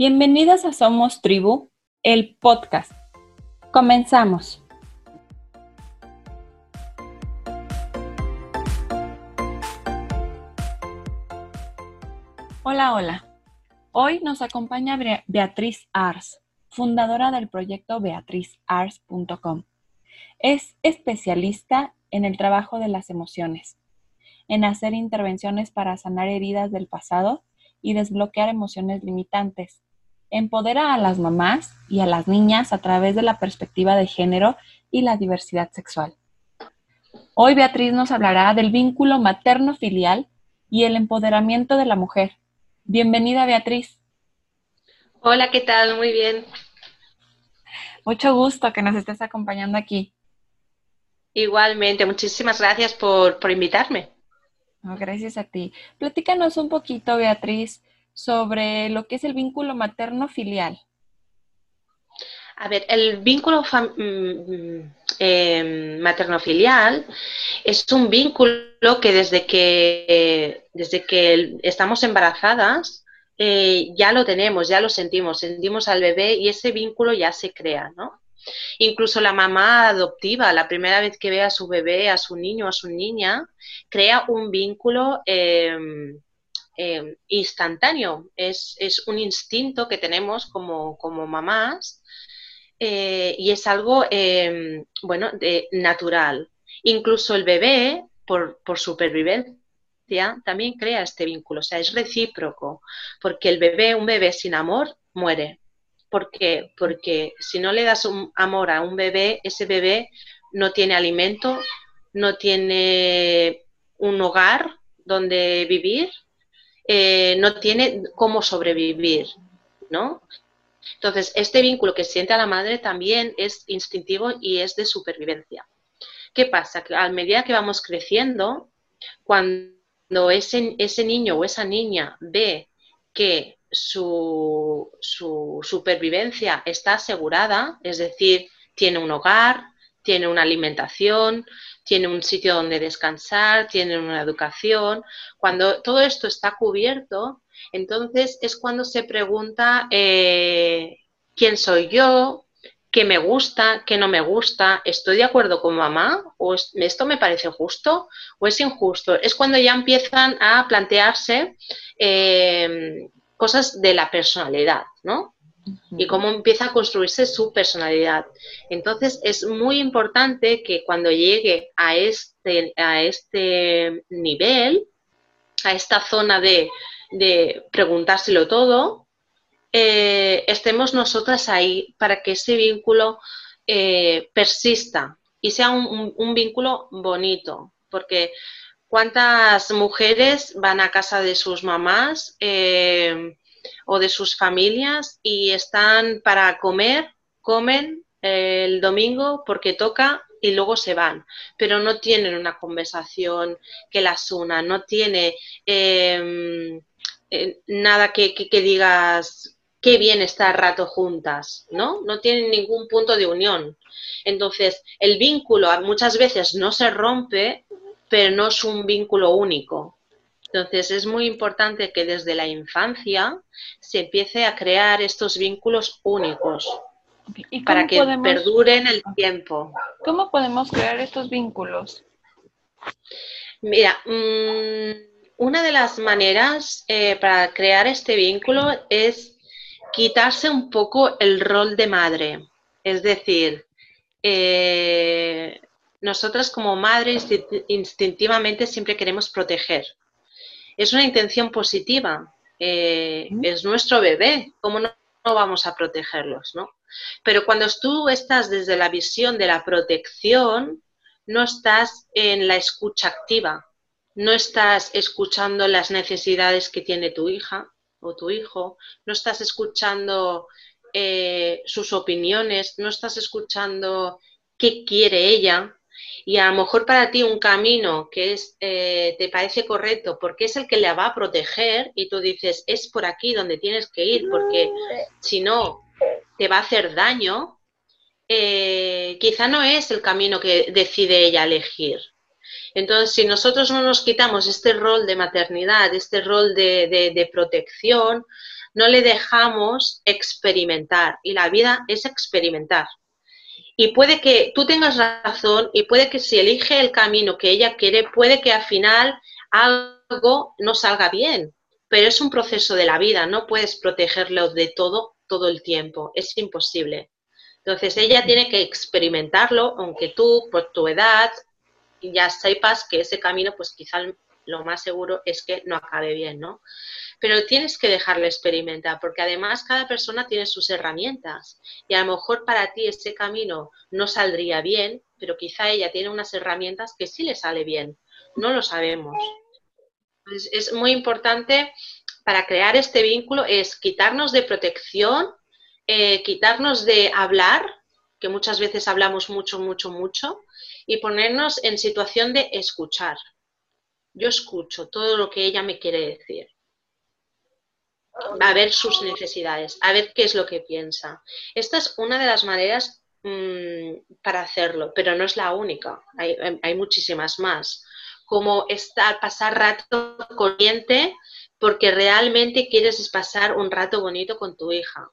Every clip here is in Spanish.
Bienvenidas a Somos Tribu, el podcast. Comenzamos. Hola, hola. Hoy nos acompaña Beatriz Ars, fundadora del proyecto beatrizars.com. Es especialista en el trabajo de las emociones, en hacer intervenciones para sanar heridas del pasado y desbloquear emociones limitantes empodera a las mamás y a las niñas a través de la perspectiva de género y la diversidad sexual. Hoy Beatriz nos hablará del vínculo materno-filial y el empoderamiento de la mujer. Bienvenida Beatriz. Hola, ¿qué tal? Muy bien. Mucho gusto que nos estés acompañando aquí. Igualmente, muchísimas gracias por, invitarme. gracias a ti. Platícanos un poquito, Beatriz, sobre lo que es el vínculo materno-filial. A ver, el vínculo mm, em, materno-filial es un vínculo que desde que, desde que estamos embarazadas eh, ya lo tenemos, ya lo sentimos, sentimos al bebé y ese vínculo ya se crea, ¿no? Incluso la mamá adoptiva, la primera vez que ve a su bebé, a su niño, a su niña, crea un vínculo em, Em, instantáneo, es, un instinto que tenemos como, mamás eh, y es algo, em, bueno, de, natural. Incluso el bebé, por, supervivencia, también crea este vínculo, o sea, es recíproco, porque el bebé, un bebé sin amor, muere. ¿Por qué? Porque si no le das un amor a un bebé, ese bebé no tiene alimento, no tiene un hogar donde vivir eh, no tiene cómo sobrevivir, ¿no? Entonces, este vínculo que siente a la madre también es instintivo y es de supervivencia. ¿Qué pasa? Que a medida que vamos creciendo, cuando ese, ese niño o esa niña ve que su, su supervivencia está asegurada, es decir, tiene un hogar, tiene una alimentación, tiene un sitio donde descansar, tiene una educación. Cuando todo esto está cubierto, entonces es cuando se pregunta eh, quién soy yo, qué me gusta, qué no me gusta, estoy de acuerdo con mamá o esto me parece justo o es injusto. Es cuando ya empiezan a plantearse eh, cosas de la personalidad, ¿no? Y cómo empieza a construirse su personalidad. Entonces es muy importante que cuando llegue a este, a este nivel, a esta zona de, preguntárselo todo, eh, estemos nosotras ahí para que ese vínculo eh, persista y sea un, vínculo bonito, porque cuántas mujeres van a casa de sus mamás eh, o de sus familias y están para comer, comen el domingo porque toca y luego se van, pero no tienen una conversación que las una, no tiene em, eh, nada que, que, digas qué bien estar rato juntas, ¿no? No tienen ningún punto de unión. Entonces, el vínculo muchas veces no se rompe, pero no es un vínculo único. Entonces es muy importante que desde la infancia se empiece a crear estos vínculos únicos para que perduren el tiempo. ¿Cómo podemos crear estos vínculos? Mira, mm, una de las maneras eh, para crear este vínculo es quitarse un poco el rol de madre. Es decir, eh, nosotras como madres instintivamente siempre queremos proteger es una intención positiva, eh, es nuestro bebé, ¿cómo no, vamos a protegerlos? ¿no? Pero cuando tú estás desde la visión de la protección, no estás en la escucha activa, no estás escuchando las necesidades que tiene tu hija o tu hijo, no estás escuchando eh, sus opiniones, no estás escuchando qué quiere ella, y a lo mejor para ti un camino que es, eh, te parece correcto porque es el que le va a proteger y tú dices, es por aquí donde tienes que ir porque si no te va a hacer daño, eh, quizá no es el camino que decide ella elegir. Entonces, si nosotros no nos quitamos este rol de maternidad, este rol de, de protección, no le dejamos experimentar. Y la vida es experimentar. Y puede que tú tengas razón y puede que si elige el camino que ella quiere, puede que al final algo no salga bien. Pero es un proceso de la vida, no puedes protegerlo de todo todo el tiempo, es imposible. Entonces ella tiene que experimentarlo, aunque tú, por tu edad, ya sepas que ese camino, pues quizá lo más seguro es que no acabe bien, ¿no? Pero tienes que dejarle experimentar, porque además cada persona tiene sus herramientas y a lo mejor para ti ese camino no saldría bien, pero quizá ella tiene unas herramientas que sí le sale bien, no lo sabemos. es muy importante para crear este vínculo es quitarnos de protección, eh, quitarnos de hablar, que muchas veces hablamos mucho, mucho, mucho, y ponernos en situación de escuchar. Yo escucho todo lo que ella me quiere decir. A ver sus necesidades, a ver qué es lo que piensa. Esta es una de las maneras mm, para hacerlo, pero no es la única. Hay, hay muchísimas más. Como estar, pasar rato corriente porque realmente quieres pasar un rato bonito con tu hija.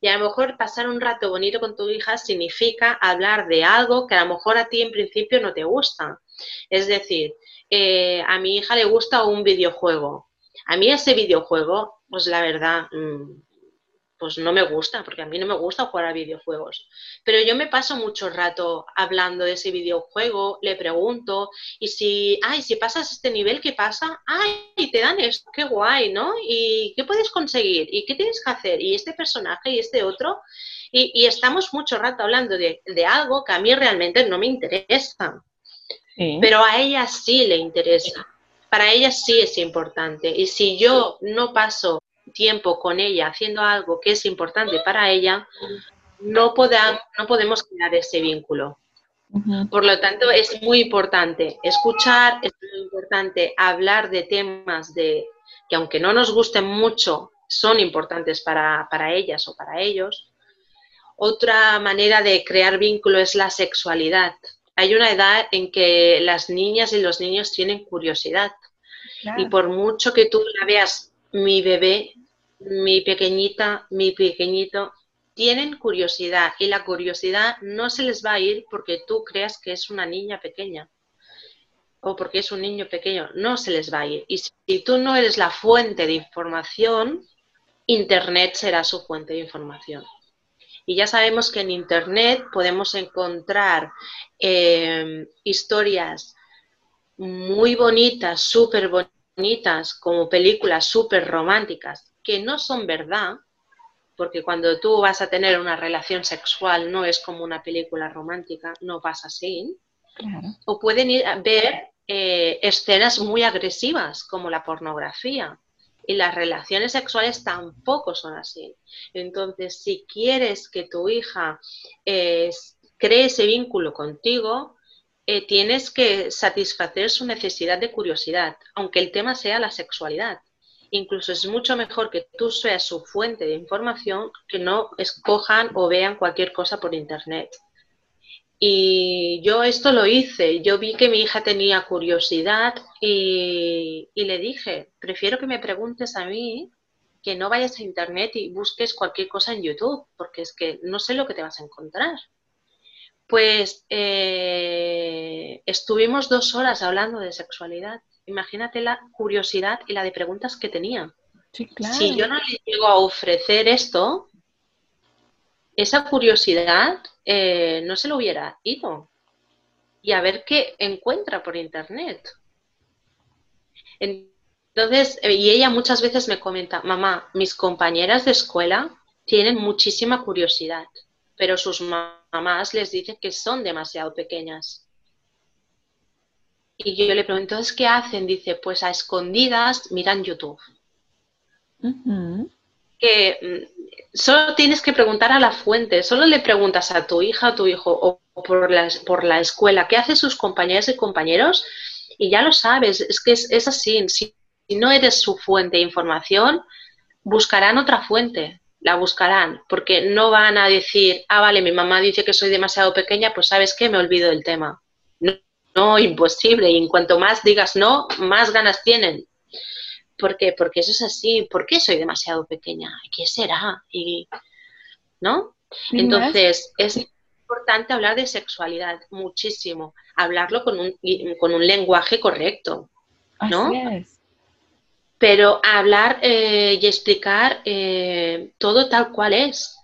Y a lo mejor pasar un rato bonito con tu hija significa hablar de algo que a lo mejor a ti en principio no te gusta. Es decir, eh, a mi hija le gusta un videojuego. A mí ese videojuego, pues la verdad, mm, pues no me gusta, porque a mí no me gusta jugar a videojuegos. Pero yo me paso mucho rato hablando de ese videojuego, le pregunto, y si, ay, si pasas este nivel, ¿qué pasa? Ay, te dan esto, qué guay, ¿no? ¿Y qué puedes conseguir? ¿Y qué tienes que hacer? ¿Y este personaje y este otro? Y, estamos mucho rato hablando de, algo que a mí realmente no me interesa. Pero a ella sí le interesa. Para ella sí es importante. Y si yo no paso tiempo con ella haciendo algo que es importante para ella, no, no podemos crear ese vínculo. Por lo tanto, es muy importante escuchar, es muy importante hablar de temas de, que aunque no nos gusten mucho, son importantes para, para ellas o para ellos. Otra manera de crear vínculo es la sexualidad. Hay una edad en que las niñas y los niños tienen curiosidad. Y por mucho que tú la veas mi bebé, mi pequeñita, mi pequeñito, tienen curiosidad y la curiosidad no se les va a ir porque tú creas que es una niña pequeña o porque es un niño pequeño, no se les va a ir. Y si tú no eres la fuente de información, Internet será su fuente de información. Y ya sabemos que en Internet podemos encontrar eh, historias muy bonitas, súper bonitas, como películas súper románticas, que no son verdad, porque cuando tú vas a tener una relación sexual no es como una película romántica, no pasa así. O pueden ir a ver eh, escenas muy agresivas, como la pornografía. Y las relaciones sexuales tampoco son así. Entonces, si quieres que tu hija eh, cree ese vínculo contigo, eh, tienes que satisfacer su necesidad de curiosidad, aunque el tema sea la sexualidad incluso es mucho mejor que tú seas su fuente de información que no escojan o vean cualquier cosa por internet. Y yo esto lo hice, yo vi que mi hija tenía curiosidad y, le dije, prefiero que me preguntes a mí que no vayas a internet y busques cualquier cosa en YouTube, porque es que no sé lo que te vas a encontrar. Pues eh, estuvimos dos horas hablando de sexualidad imagínate la curiosidad y la de preguntas que tenía. Si yo no le llego a ofrecer esto, esa curiosidad eh, no se lo hubiera ido. Y a ver qué encuentra por internet. Entonces, eh, y ella muchas veces me comenta, mamá, mis compañeras de escuela tienen muchísima curiosidad, pero sus mamás les dicen que son demasiado pequeñas. Y yo le pregunto, ¿es qué hacen? Dice, pues a escondidas miran YouTube. Que mm, solo tienes que preguntar a la fuente, solo le preguntas a tu hija o tu hijo o por la, por la escuela, ¿qué hacen sus compañeras y compañeros? Y ya lo sabes, es que es, así. Si, no eres su fuente de información, buscarán otra fuente, la buscarán, porque no van a decir, ah, vale, mi mamá dice que soy demasiado pequeña, pues sabes qué, me olvido del tema. No, imposible. Y en cuanto más digas no, más ganas tienen. ¿Por qué? Porque eso es así. ¿Por qué soy demasiado pequeña? ¿Qué será? Y, ¿No? Entonces, es importante hablar de sexualidad muchísimo, hablarlo con un, con un lenguaje correcto, ¿no? Pero hablar eh, y explicar eh, todo tal cual es.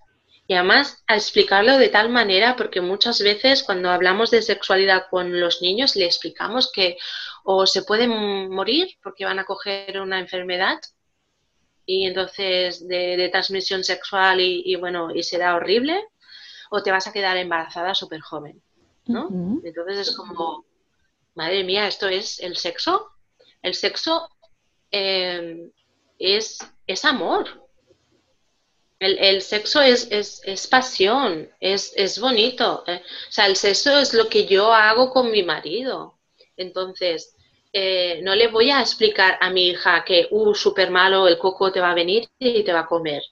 Y además a explicarlo de tal manera, porque muchas veces cuando hablamos de sexualidad con los niños le explicamos que o se pueden morir porque van a coger una enfermedad y entonces de, transmisión sexual y, bueno, y será horrible, o te vas a quedar embarazada súper joven, ¿no? Entonces es como, madre mía, ¿esto es el sexo? El sexo em, es, es amor. El, sexo es, es, pasión, es, es bonito. ¿eh? O sea, el sexo es lo que yo hago con mi marido. Entonces, eh, no le voy a explicar a mi hija que, uh, súper malo, el coco te va a venir y te va a comer.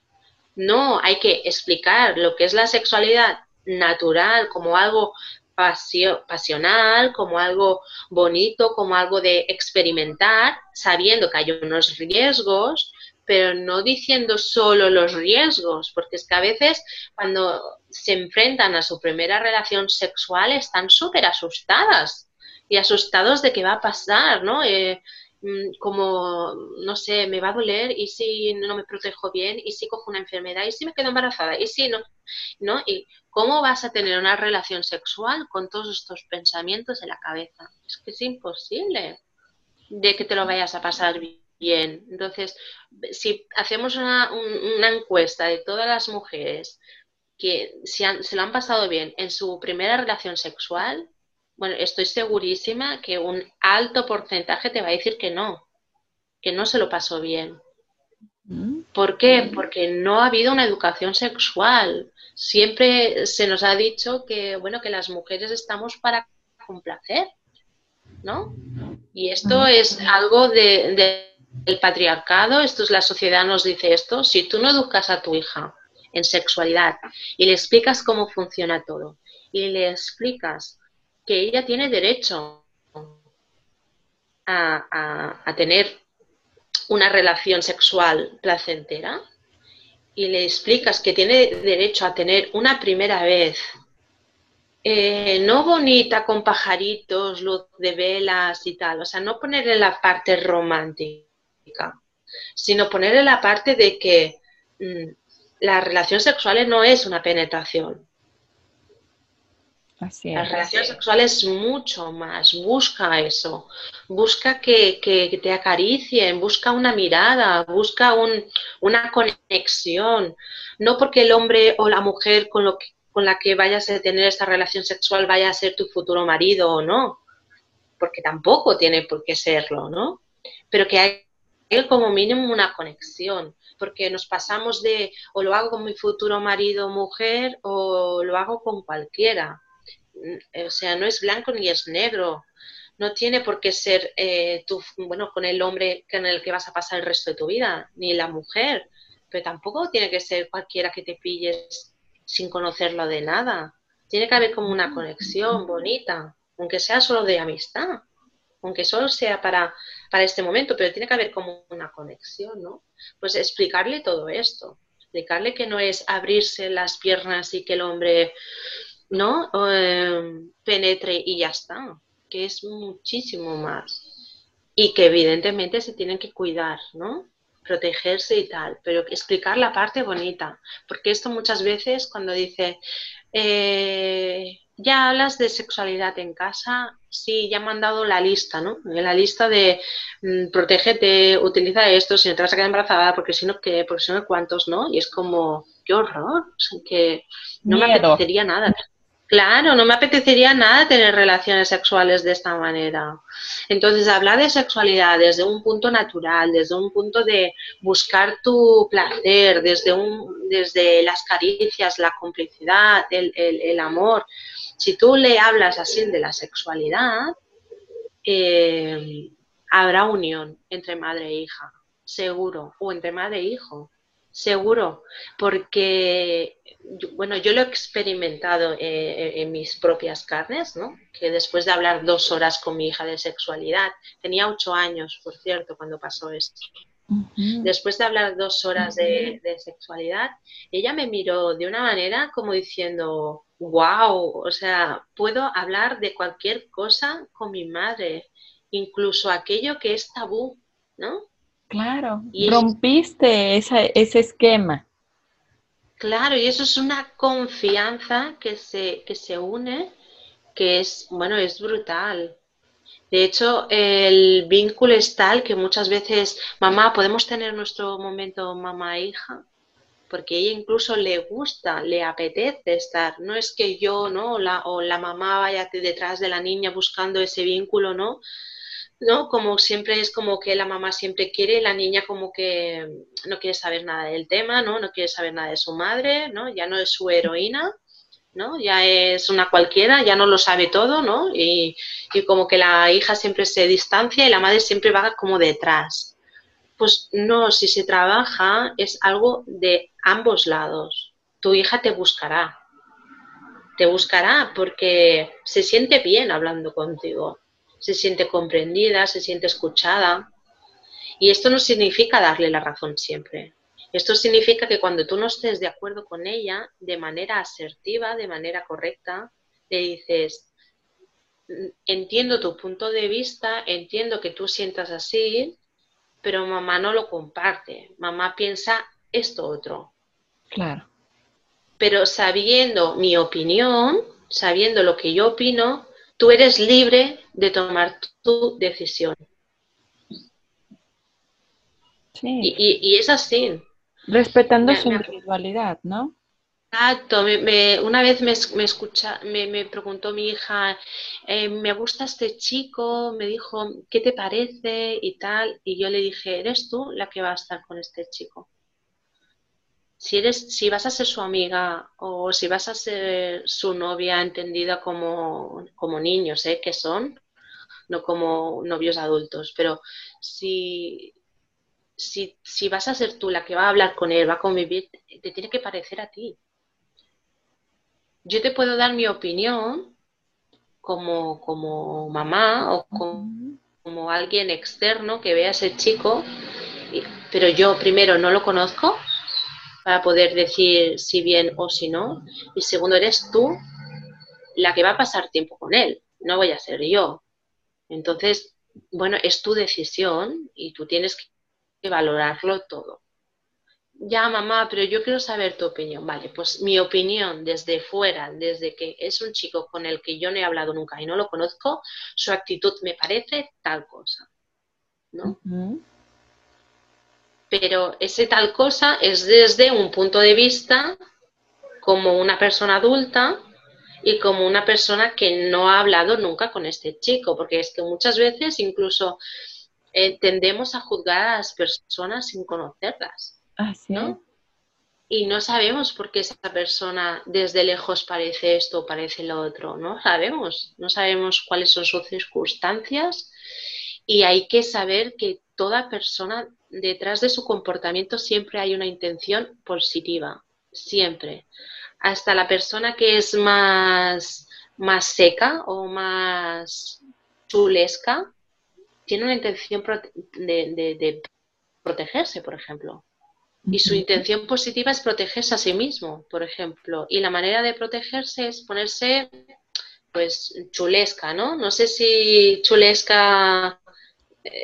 No, hay que explicar lo que es la sexualidad natural como algo pasional, como algo bonito, como algo de experimentar, sabiendo que hay unos riesgos, pero no diciendo solo los riesgos, porque es que a veces cuando se enfrentan a su primera relación sexual están súper asustadas y asustados de qué va a pasar, ¿no? Eh, Mm, como, no sé, me va a doler y si no me protejo bien y si cojo una enfermedad y si me quedo embarazada y si no, ¿no? ¿Y cómo vas a tener una relación sexual con todos estos pensamientos en la cabeza? Es que es imposible de que te lo vayas a pasar bien. Entonces, si hacemos una, encuesta de todas las mujeres que se, se lo han pasado bien en su primera relación sexual, bueno, estoy segurísima que un alto porcentaje te va a decir que no, que no se lo pasó bien. Mm. ¿Por qué? Porque no ha habido una educación sexual. Siempre se nos ha dicho que, bueno, que las mujeres estamos para complacer, ¿no? Y esto mm. es algo de, del patriarcado, esto es la sociedad nos dice esto. Si tú no educas a tu hija en sexualidad y le explicas cómo funciona todo y le explicas que ella tiene derecho a, tener una relación sexual placentera y le explicas que tiene derecho a tener una primera vez, eh, no bonita con pajaritos, luz de velas y tal, o sea, no ponerle la parte romántica, sino ponerle la parte de que mm, la relación sexual no es una penetración, la relación sexual es mucho más, busca eso, busca que, te acaricien, busca una mirada, busca una conexión, no porque el hombre o la mujer con, lo con la que vayas a tener esta relación sexual vaya a ser tu futuro marido o no, porque tampoco tiene por qué serlo, ¿no? Pero que hay como mínimo una conexión, porque nos pasamos de o lo hago con mi futuro marido o mujer o lo hago con cualquiera o sea, no es blanco ni es negro. No tiene por qué ser eh, tú, bueno, con el hombre con el que vas a pasar el resto de tu vida, ni la mujer. Pero tampoco tiene que ser cualquiera que te pilles sin conocerlo de nada. Tiene que haber como una conexión bonita, aunque sea solo de amistad, aunque solo sea para, para este momento, pero tiene que haber como una conexión, ¿no? Pues explicarle todo esto, explicarle que no es abrirse las piernas y que el hombre ¿no? Em, penetre y ya está, que es muchísimo más. Y que evidentemente se tienen que cuidar, ¿no? Protegerse y tal, pero explicar la parte bonita, porque esto muchas veces cuando dice, eh, ya hablas de sexualidad en casa, sí, ya me han dado la lista, ¿no? La lista de mm, protégete, utiliza esto, si no te vas a quedar embarazada, porque si no, ¿qué? Porque si no, ¿cuántos, no? Y es como, qué horror, que no me apetecería nada. Claro, no me apetecería nada tener relaciones sexuales de esta manera. Entonces, hablar de sexualidad desde un punto natural, desde un punto de buscar tu placer, desde, un, desde las caricias, la complicidad, el, amor. Si tú le hablas así de la sexualidad, eh, habrá unión entre madre e hija, seguro, o entre madre e hijo. Seguro, porque, bueno, yo lo he experimentado eh, en mis propias carnes, ¿no? Que después de hablar dos horas con mi hija de sexualidad, tenía ocho años, por cierto, cuando pasó esto. Después de hablar dos horas de, sexualidad, ella me miró de una manera como diciendo, wow, o sea, puedo hablar de cualquier cosa con mi madre, incluso aquello que es tabú, ¿no? Claro, rompiste ese esquema. Claro, y eso es una confianza que se, que se une, que es, bueno, es brutal. De hecho, el vínculo es tal que muchas veces, mamá, podemos tener nuestro momento mamá-hija, porque ella incluso le gusta, le apetece estar. No es que yo, ¿no? La, o la mamá vaya detrás de la niña buscando ese vínculo, ¿no? ¿No? Como siempre es como que la mamá siempre quiere, la niña como que no quiere saber nada del tema, ¿no? No quiere saber nada de su madre, ¿no? Ya no es su heroína, ¿no? Ya es una cualquiera, ya no lo sabe todo, ¿no? Y, y como que la hija siempre se distancia y la madre siempre va como detrás. Pues no, si se trabaja es algo de ambos lados. Tu hija te buscará. Te buscará porque se siente bien hablando contigo se siente comprendida, se siente escuchada. Y esto no significa darle la razón siempre. Esto significa que cuando tú no estés de acuerdo con ella, de manera asertiva, de manera correcta, le dices, entiendo tu punto de vista, entiendo que tú sientas así, pero mamá no lo comparte. Mamá piensa esto otro. Claro. Pero sabiendo mi opinión, sabiendo lo que yo opino, tú eres libre de tomar tu decisión. Sí. Y, es así. Respetando su individualidad, ¿no? Exacto. una vez me, escucha, me, preguntó mi hija, eh, me gusta este chico, me dijo, ¿qué te parece? y tal. Y yo le dije, ¿eres tú la que va a estar con este chico? Si eres, si vas a ser su amiga o si vas a ser su novia entendida como, como niños, ¿eh? que son, no como novios adultos, pero si, si, si, vas a ser tú la que va a hablar con él, va a convivir, te tiene que parecer a ti. Yo te puedo dar mi opinión como, como mamá o como, como alguien externo que vea a ese chico, pero yo primero no lo conozco para poder decir si bien o si no. Y segundo, eres tú la que va a pasar tiempo con él, no voy a ser yo. Entonces, bueno, es tu decisión y tú tienes que valorarlo todo. Ya, mamá, pero yo quiero saber tu opinión. Vale, pues mi opinión desde fuera, desde que es un chico con el que yo no he hablado nunca y no lo conozco, su actitud me parece tal cosa. ¿No? Pero ese tal cosa es desde un punto de vista como una persona adulta y como una persona que no ha hablado nunca con este chico, porque es que muchas veces incluso eh, tendemos a juzgar a las personas sin conocerlas. Ah, ¿no? Y no sabemos por qué esa persona desde lejos parece esto o parece lo otro, no sabemos, no sabemos cuáles son sus circunstancias y hay que saber que toda persona detrás de su comportamiento siempre hay una intención positiva, siempre. Hasta la persona que es más, más seca o más chulesca tiene una intención de, protegerse, por ejemplo. Y su intención positiva es protegerse a sí mismo, por ejemplo. Y la manera de protegerse es ponerse, pues, chulesca, ¿no? No sé si chulesca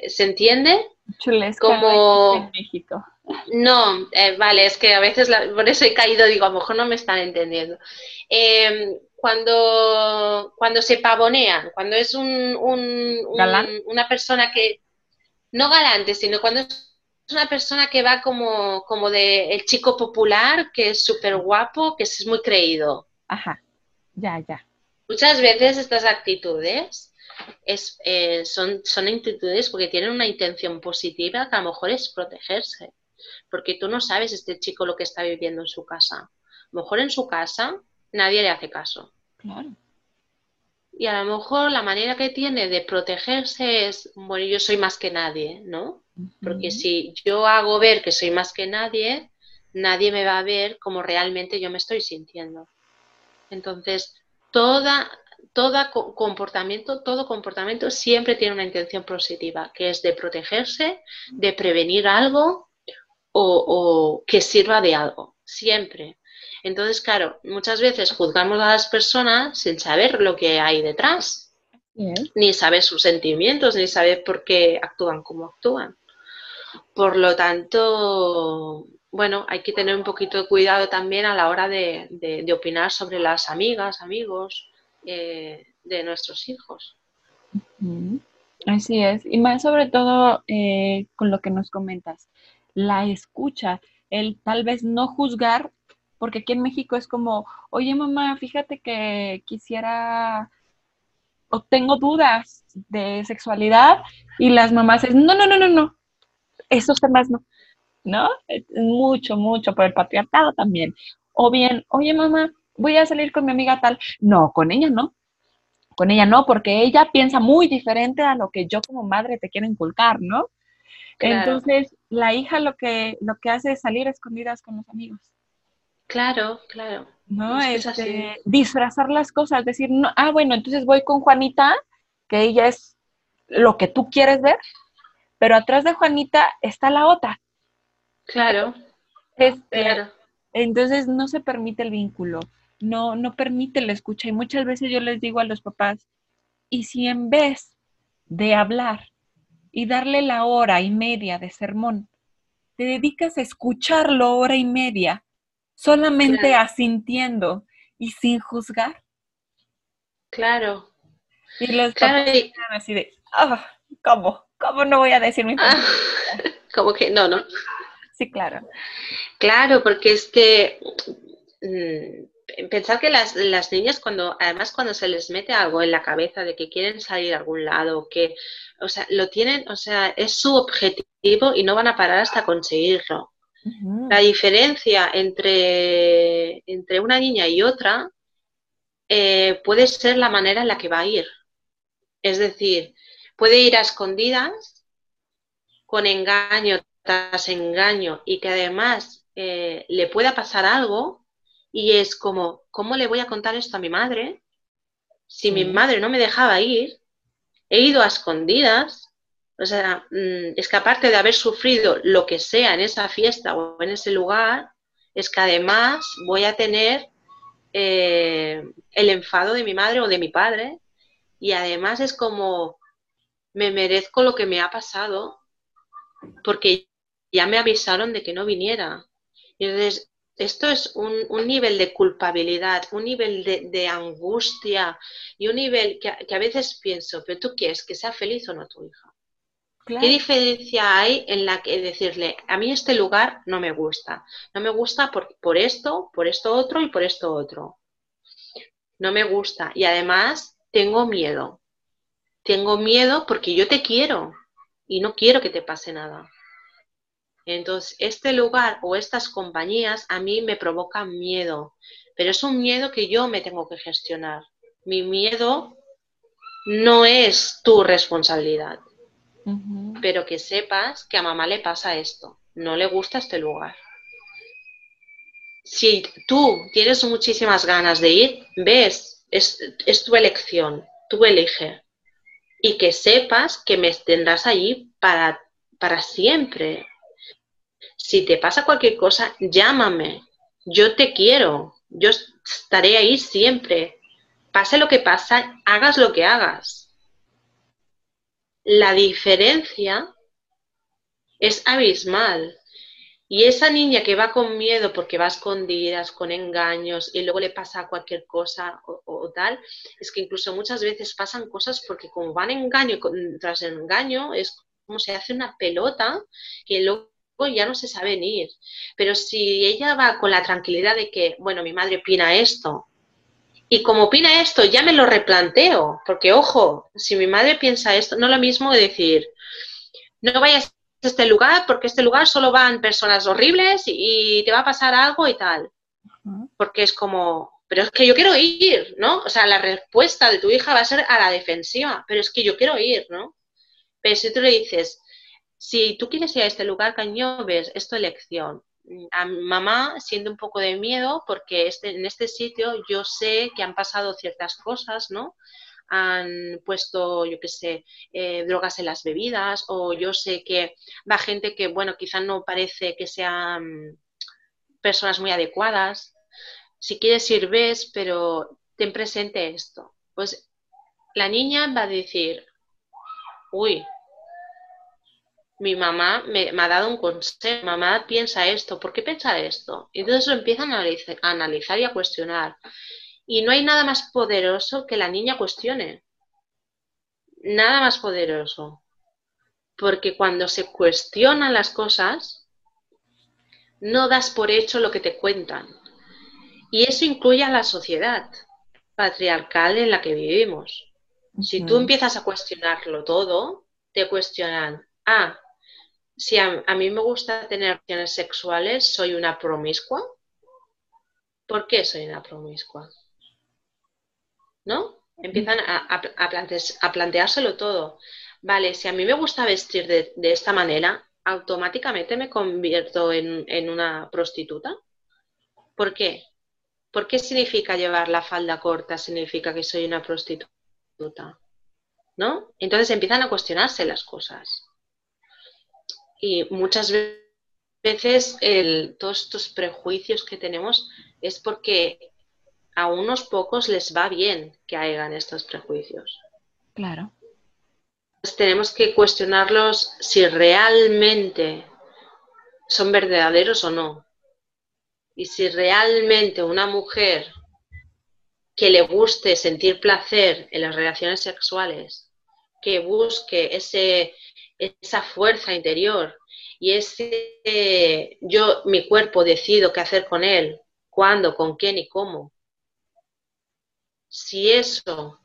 se entiende. Chulesca como... en México. No, eh, vale, es que a veces por eso he caído, digo, a lo mejor no me están entendiendo. Em, cuando, cuando se pavonean, cuando es un, una persona que, no galante, sino cuando es una persona que va como, como de el chico popular, que es súper guapo, que es muy creído. Ajá, ya, ya. Muchas veces estas actitudes es, eh, son, son actitudes porque tienen una intención positiva que a lo mejor es protegerse. Porque tú no sabes este chico lo que está viviendo en su casa. A lo mejor en su casa nadie le hace caso. Claro. Y a lo mejor la manera que tiene de protegerse es, bueno, yo soy más que nadie, ¿no? Porque si yo hago ver que soy más que nadie, nadie me va a ver como realmente yo me estoy sintiendo. Entonces, toda todo comportamiento, todo comportamiento siempre tiene una intención positiva, que es de protegerse, de prevenir algo o, que sirva de algo, siempre. Entonces, claro, muchas veces juzgamos a las personas sin saber lo que hay detrás, ni saber sus sentimientos, ni saber por qué actúan como actúan. Por lo tanto, bueno, hay que tener un poquito de cuidado también a la hora de, opinar sobre las amigas, amigos eh, de nuestros hijos. Así es, y más sobre todo eh, con lo que nos comentas, la escucha, el tal vez no juzgar, porque aquí en México es como, oye mamá, fíjate que quisiera o tengo dudas de sexualidad y las mamás es, no, no, no, no, no, esos temas no. ¿no? Mucho, mucho por el patriarcado también. O bien, oye mamá, voy a salir con mi amiga tal. No, con ella no. Con ella no, porque ella piensa muy diferente a lo que yo como madre te quiero inculcar, ¿no? Entonces, la hija lo que, lo que hace es salir a escondidas con los amigos. Claro, claro. ¿No? Es este, disfrazar las cosas, decir, no, ah, bueno, entonces voy con Juanita, que ella es lo que tú quieres ver, pero atrás de Juanita está la otra, Claro. Este, entonces no se permite el vínculo, no, no permite la escucha. Y muchas veces yo les digo a los papás, y si en vez de hablar y darle la hora y media de sermón, te dedicas a escucharlo hora y media, solamente asintiendo y sin juzgar. Claro. Y los papás así de, ah, ¿cómo? ¿Cómo no voy a decir mi ah, Como que no, no. Sí, claro. Claro, porque es que mm, pensar que las, niñas cuando, además cuando se les mete algo en la cabeza de que quieren salir a algún lado, que, o sea, lo tienen, o sea, es su objetivo y no van a parar hasta conseguirlo. La diferencia entre, entre una niña y otra eh, puede ser la manera en la que va a ir. Es decir, puede ir a escondidas, con engaño tras engaño y que además eh, le pueda pasar algo y es como, ¿cómo le voy a contar esto a mi madre? Si mi madre no me dejaba ir, he ido a escondidas, o sea, mm, es que aparte de haber sufrido lo que sea en esa fiesta o en ese lugar, es que además voy a tener eh, el enfado de mi madre o de mi padre y además es como me merezco lo que me ha pasado porque ya me avisaron de que no viniera. entonces, esto es un, nivel de culpabilidad, un nivel de, angustia y un nivel que, a veces pienso, pero tú quieres que sea feliz o no tu hija. ¿Qué diferencia hay en la que decirle, a mí este lugar no me gusta? No me gusta por, por esto, por esto otro y por esto otro. No me gusta. Y además tengo miedo. Tengo miedo porque yo te quiero y no quiero que te pase nada. Entonces, este lugar o estas compañías a mí me provocan miedo, pero es un miedo que yo me tengo que gestionar. Mi miedo no es tu responsabilidad, pero que sepas que a mamá le pasa esto, no le gusta este lugar. Si tú tienes muchísimas ganas de ir, ves, es, es tu elección, tú elige. Y que sepas que me tendrás allí para, para siempre, si te pasa cualquier cosa, llámame. Yo te quiero. Yo estaré ahí siempre. Pase lo que pasa, hagas lo que hagas. La diferencia es abismal. Y esa niña que va con miedo porque va a escondidas, con engaños y luego le pasa cualquier cosa o, tal, es que incluso muchas veces pasan cosas porque como van engaño tras engaño, es como se hace una pelota que luego ya no se sabe ni ir. Pero si ella va con la tranquilidad de que, bueno, mi madre opina esto, y como opina esto, ya me lo replanteo, porque ojo, si mi madre piensa esto, no lo mismo de decir, no vayas a este lugar porque este lugar solo van personas horribles y te va a pasar algo y tal. Porque es como, pero es que yo quiero ir, ¿no? O sea, la respuesta de tu hija va a ser a la defensiva, pero es que yo quiero ir, ¿no? Pero si tú le dices, si tú quieres ir a este lugar, caño, ves, es tu elección. a mi mamá siente un poco de miedo porque este, en este sitio yo sé que han pasado ciertas cosas, ¿no? Han puesto, yo qué sé, eh, drogas en las bebidas o yo sé que va gente que, bueno, quizá no parece que sean personas muy adecuadas. Si quieres ir, ves, pero ten presente esto. Pues la niña va a decir, uy, mi mamá me, ha dado un consejo, mamá piensa esto, ¿por qué piensa esto? Y entonces lo empiezan a analizar, y a cuestionar. Y no hay nada más poderoso que la niña cuestione. Nada más poderoso. Porque cuando se cuestionan las cosas, no das por hecho lo que te cuentan. Y eso incluye a la sociedad patriarcal en la que vivimos. Si tú empiezas a cuestionarlo todo, te cuestionan, ah, si a, mí me gusta tener relaciones sexuales, ¿soy una promiscua? ¿Por qué soy una promiscua? ¿No? Empiezan a, planteárselo todo. Vale, si a mí me gusta vestir de, esta manera, automáticamente me convierto en, en, una prostituta. ¿Por qué? ¿Por qué significa llevar la falda corta? Significa que soy una prostituta. ¿No? Entonces empiezan a cuestionarse las cosas. Y muchas veces todos estos prejuicios que tenemos es porque a unos pocos les va bien que hagan estos prejuicios. Claro. Pues tenemos que cuestionarlos si realmente son verdaderos o no. Y si realmente una mujer que le guste sentir placer en las relaciones sexuales, que busque ese, esa fuerza interior y ese yo, mi cuerpo decido qué hacer con él, cuándo, con quién y cómo. Si eso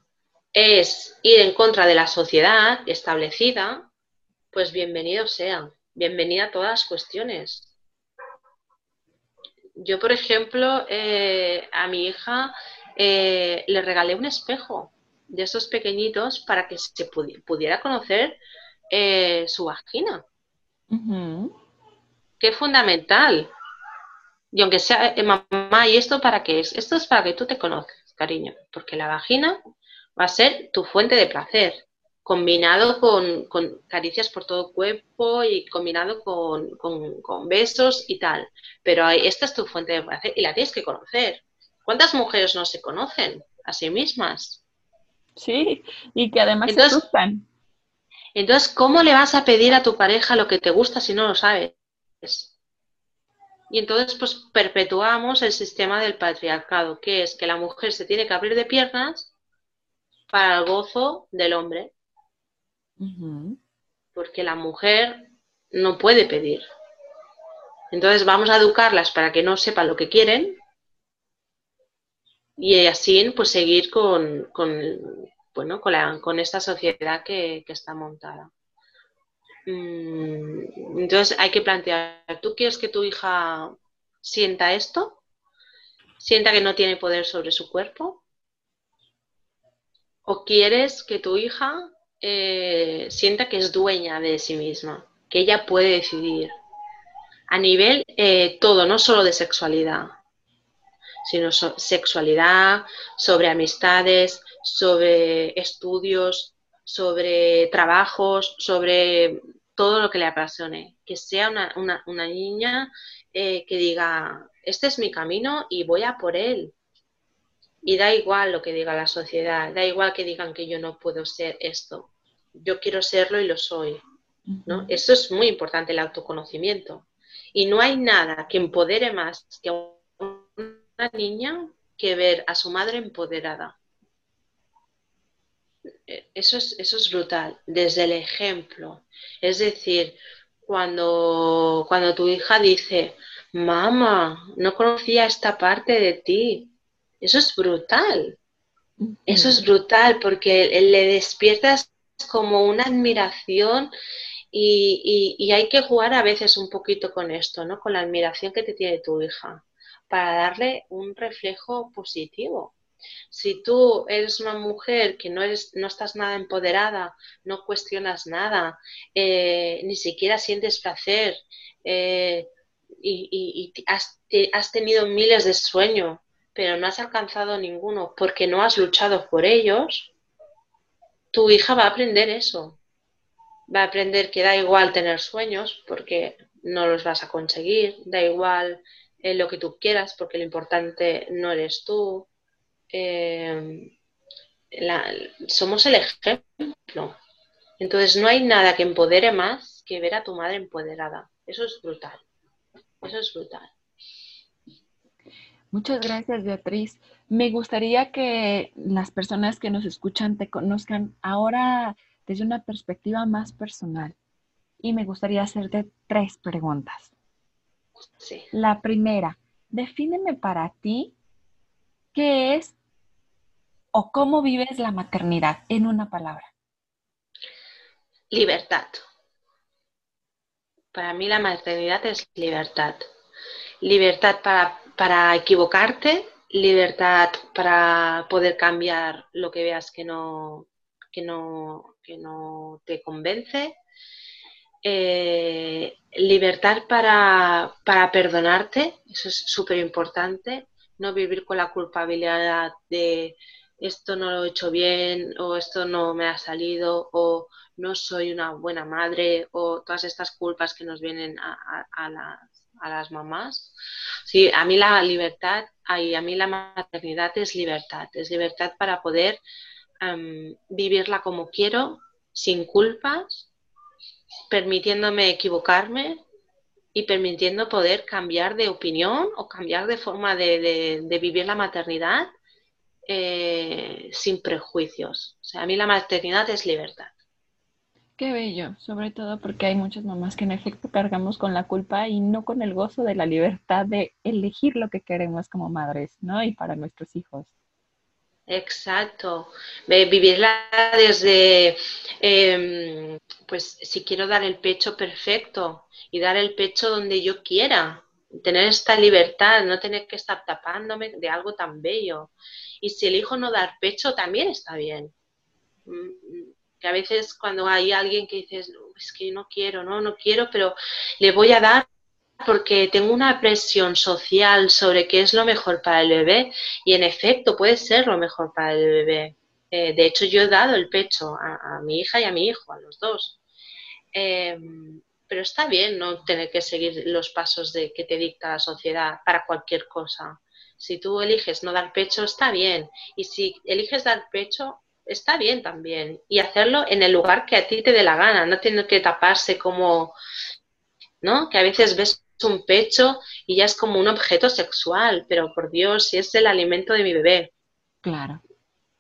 es ir en contra de la sociedad establecida, pues bienvenido sea, bienvenida a todas las cuestiones. Yo, por ejemplo, eh, a mi hija eh, le regalé un espejo de esos pequeñitos para que se pudiera conocer eh, su vagina. Que es fundamental. Y aunque sea, eh, mamá, ¿y esto para qué es? Esto es para que tú te conozcas, cariño, porque la vagina va a ser tu fuente de placer, combinado con, caricias por todo el cuerpo y combinado con, con, besos y tal. Pero esta es tu fuente de placer y la tienes que conocer. ¿Cuántas mujeres no se conocen a sí mismas? Sí, y que además se asustan. Entonces, ¿cómo le vas a pedir a tu pareja lo que te gusta si no lo sabes? Y entonces, pues perpetuamos el sistema del patriarcado, que es que la mujer se tiene que abrir de piernas para el gozo del hombre. Porque la mujer no puede pedir. Entonces vamos a educarlas para que no sepan lo que quieren y así pues seguir con, bueno, con, esta sociedad que, está montada. Mm, entonces hay que plantear, ¿tú quieres que tu hija sienta esto? ¿Sienta que no tiene poder sobre su cuerpo? ¿O quieres que tu hija eh, sienta que es dueña de sí misma, que ella puede decidir? A nivel eh, todo, no solo de sexualidad, sino sexualidad, sobre amistades, sobre estudios, sobre trabajos, sobre todo lo que le apasione. Que sea una, niña eh, que diga, este es mi camino y voy a por él. Y da igual lo que diga la sociedad, da igual que digan que yo no puedo ser esto. Yo quiero serlo y lo soy. ¿no? Eso es muy importante, el autoconocimiento. Y no hay nada que empodere más que una niña que ver a su madre empoderada. Eso es, eso es brutal, desde el ejemplo. Es decir, cuando, cuando tu hija dice, mamá, no conocía esta parte de ti, eso es brutal. Eso es brutal porque le despiertas como una admiración y, y, hay que jugar a veces un poquito con esto, ¿no? Con la admiración que te tiene tu hija, para darle un reflejo positivo. Si tú eres una mujer que no, no estás nada empoderada, no cuestionas nada, eh, ni siquiera sientes placer, eh, y, has, has, tenido miles de sueños, pero no has alcanzado ninguno porque no has luchado por ellos, tu hija va a aprender eso. Va a aprender que da igual tener sueños porque no los vas a conseguir, da igual eh, lo que tú quieras porque lo importante no eres tú. Eh, somos el ejemplo. Entonces no hay nada que empodere más que ver a tu madre empoderada. Eso es brutal. Eso es brutal. Muchas gracias, Beatriz. Me gustaría que las personas que nos escuchan te conozcan ahora desde una perspectiva más personal. Y me gustaría hacerte tres preguntas. Sí. La primera, defíneme para ti qué es o cómo vives la maternidad en una palabra. Libertad. Para mí la maternidad es libertad. Libertad para, equivocarte, libertad para poder cambiar lo que veas que no, que no, que no te convence, eh, libertad para, para, perdonarte, eso es súper importante, no vivir con la culpabilidad de esto no lo he hecho bien o esto no me ha salido o no soy una buena madre o todas estas culpas que nos vienen a, a, las, mamás. Sí, a mí la libertad, a mí la maternidad es libertad, es libertad para poder em, vivirla como quiero, sin culpas, permitiéndome equivocarme y permitiendo poder cambiar de opinión o cambiar de forma de, de vivir la maternidad eh, sin prejuicios. O sea, a mí la maternidad es libertad. Qué bello, sobre todo porque hay muchas mamás que en efecto cargamos con la culpa y no con el gozo de la libertad de elegir lo que queremos como madres, ¿no? Y para nuestros hijos. Exacto. Vivirla desde, em, pues si quiero dar el pecho perfecto y dar el pecho donde yo quiera, tener esta libertad, no tener que estar tapándome de algo tan bello. Y si elijo no dar pecho, también está bien. Mm, que a veces cuando hay alguien que dices, es que no quiero, no, no quiero, pero le voy a dar porque tengo una presión social sobre qué es lo mejor para el bebé y en efecto puede ser lo mejor para el bebé. Eh, de hecho, yo he dado el pecho a, mi hija y a mi hijo, a los dos. Em, pero está bien no tener que seguir los pasos de que te dicta la sociedad para cualquier cosa. Si tú eliges no dar pecho, está bien. Y si eliges dar pecho, está bien también. Y hacerlo en el lugar que a ti te dé la gana, no tener que taparse como, ¿no? Que a veces ves un pecho y ya es como un objeto sexual, pero por Dios, si es el alimento de mi bebé. Claro.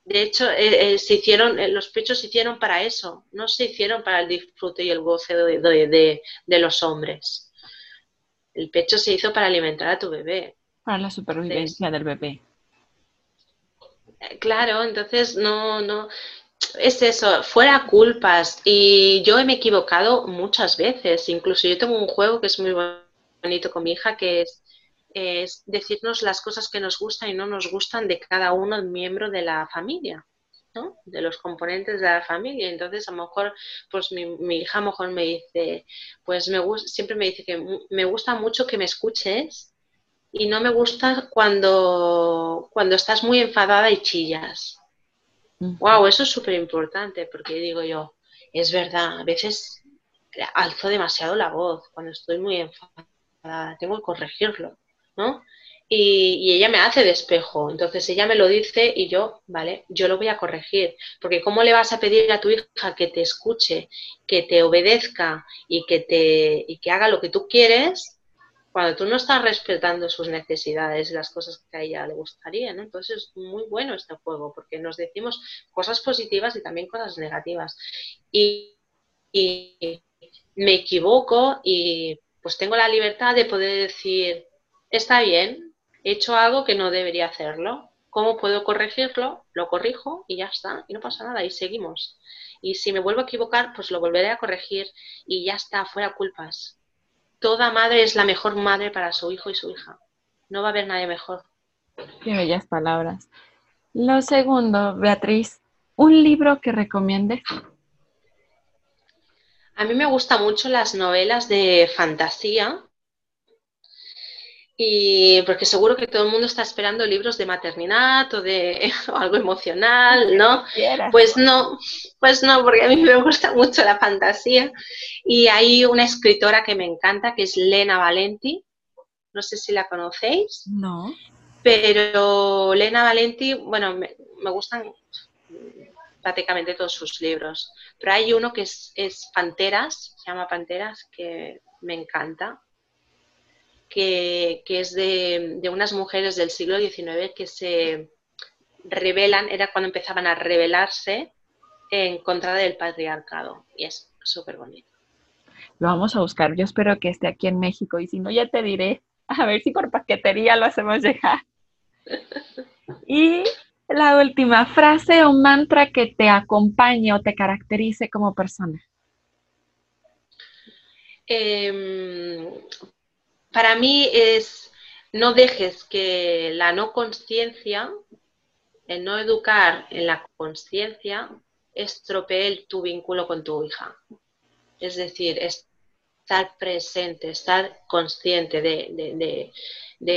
De hecho, eh, eh, se hicieron, eh, los pechos se hicieron para eso, no se hicieron para el disfrute y el goce de, de los hombres. El pecho se hizo para alimentar a tu bebé. Para la supervivencia del bebé. Claro, entonces no, no, es eso, fuera culpas. Y yo me he equivocado muchas veces. Incluso yo tengo un juego que es muy bonito con mi hija, que es, es decirnos las cosas que nos gustan y no nos gustan de cada uno miembro de la familia. ¿no? de los componentes de la familia. Entonces, a lo mejor, pues mi, mi hija a lo mejor me dice, pues me siempre me dice que me gusta mucho que me escuches y no me gusta cuando, cuando estás muy enfadada y chillas. Wow, eso es súper importante porque digo yo, es verdad, a veces alzo demasiado la voz cuando estoy muy enfadada, tengo que corregirlo, ¿no? Y, y, ella me hace de espejo, entonces ella me lo dice y yo, vale, yo lo voy a corregir, porque ¿cómo le vas a pedir a tu hija que te escuche, que te obedezca y que, te, y que haga lo que tú quieres cuando tú no estás respetando sus necesidades y las cosas que a ella le gustaría, ¿no? Entonces es muy bueno este juego porque nos decimos cosas positivas y también cosas negativas. Y, me equivoco y pues tengo la libertad de poder decir, está bien, he hecho algo que no debería hacerlo. ¿Cómo puedo corregirlo? Lo corrijo y ya está, y no pasa nada, y seguimos. Y si me vuelvo a equivocar, pues lo volveré a corregir y ya está, fuera culpas toda madre es la mejor madre para su hijo y su hija. No va a haber nadie mejor. Qué bellas palabras. Lo segundo, Beatriz, un libro que recomiende. A mí me gustan mucho las novelas de fantasía y porque seguro que todo el mundo está esperando libros de maternidad o de algo emocional, ¿no? Pues no, pues no, porque a mí me gusta mucho la fantasía. Y hay una escritora que me encanta, que es Lena Valenti. No sé si la conocéis. No. Pero Lena Valenti, bueno, me, gustan prácticamente todos sus libros. Pero hay uno que es, es Panteras, se llama Panteras, que me encanta que, es de, unas mujeres del siglo XIX que se rebelan, era cuando empezaban a rebelarse en contra del patriarcado. Y es súper bonito. Lo vamos a buscar. Yo espero que esté aquí en México y si no, ya te diré. A ver si por paquetería lo hacemos llegar. Y la última frase o mantra que te acompañe o te caracterice como persona. Eh, para mí es no dejes que la no conciencia, el no educar en la conciencia, estropee tu vínculo con tu hija. Es decir, estar presente, estar consciente de,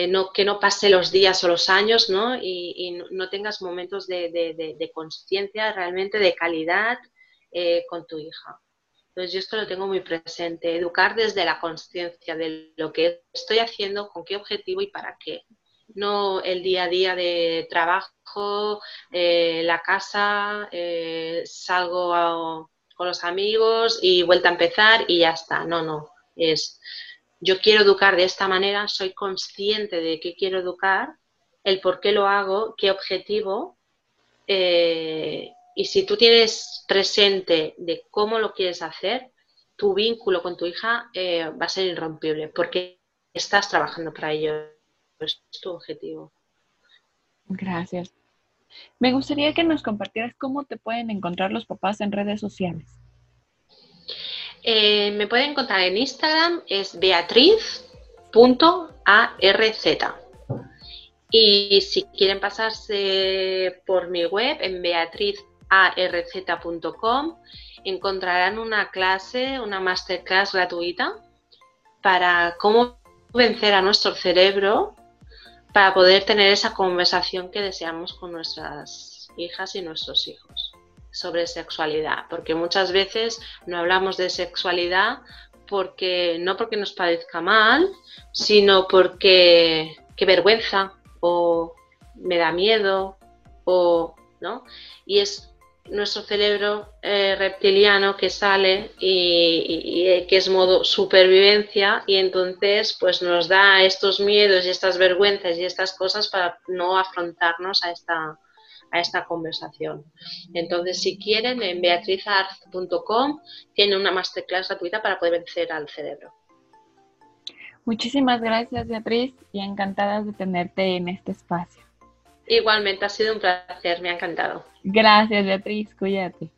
no, que no pase los días o los años ¿no? y, no tengas momentos de, conciencia realmente de calidad eh, con tu hija. Entonces yo esto lo tengo muy presente, educar desde la conciencia de lo que estoy haciendo, con qué objetivo y para qué. No el día a día de trabajo, eh, la casa, eh, salgo con los amigos y vuelta a empezar y ya está. No, no. Es yo quiero educar de esta manera, soy consciente de qué quiero educar, el por qué lo hago, qué objetivo, eh, y si tú tienes presente de cómo lo quieres hacer, tu vínculo con tu hija eh, va a ser irrompible porque estás trabajando para ello. Es tu objetivo. Gracias. Me gustaría que nos compartieras cómo te pueden encontrar los papás en redes sociales. Eh, me pueden encontrar en Instagram, es beatriz.arz. Y si quieren pasarse por mi web en beatriz arz.com encontrarán una clase, una masterclass gratuita para cómo vencer a nuestro cerebro para poder tener esa conversación que deseamos con nuestras hijas y nuestros hijos sobre sexualidad, porque muchas veces no hablamos de sexualidad porque no porque nos parezca mal, sino porque qué vergüenza o me da miedo o no y es nuestro cerebro eh, reptiliano que sale y, eh, que es modo supervivencia y entonces pues nos da estos miedos y estas vergüenzas y estas cosas para no afrontarnos a esta, a esta conversación. Entonces, si quieren, en beatrizarz.com tiene una masterclass gratuita para poder vencer al cerebro. Muchísimas gracias, Beatriz, y encantadas de tenerte en este espacio. Igualmente, ha sido un placer, me ha encantado. Gracias, Beatriz, cuídate.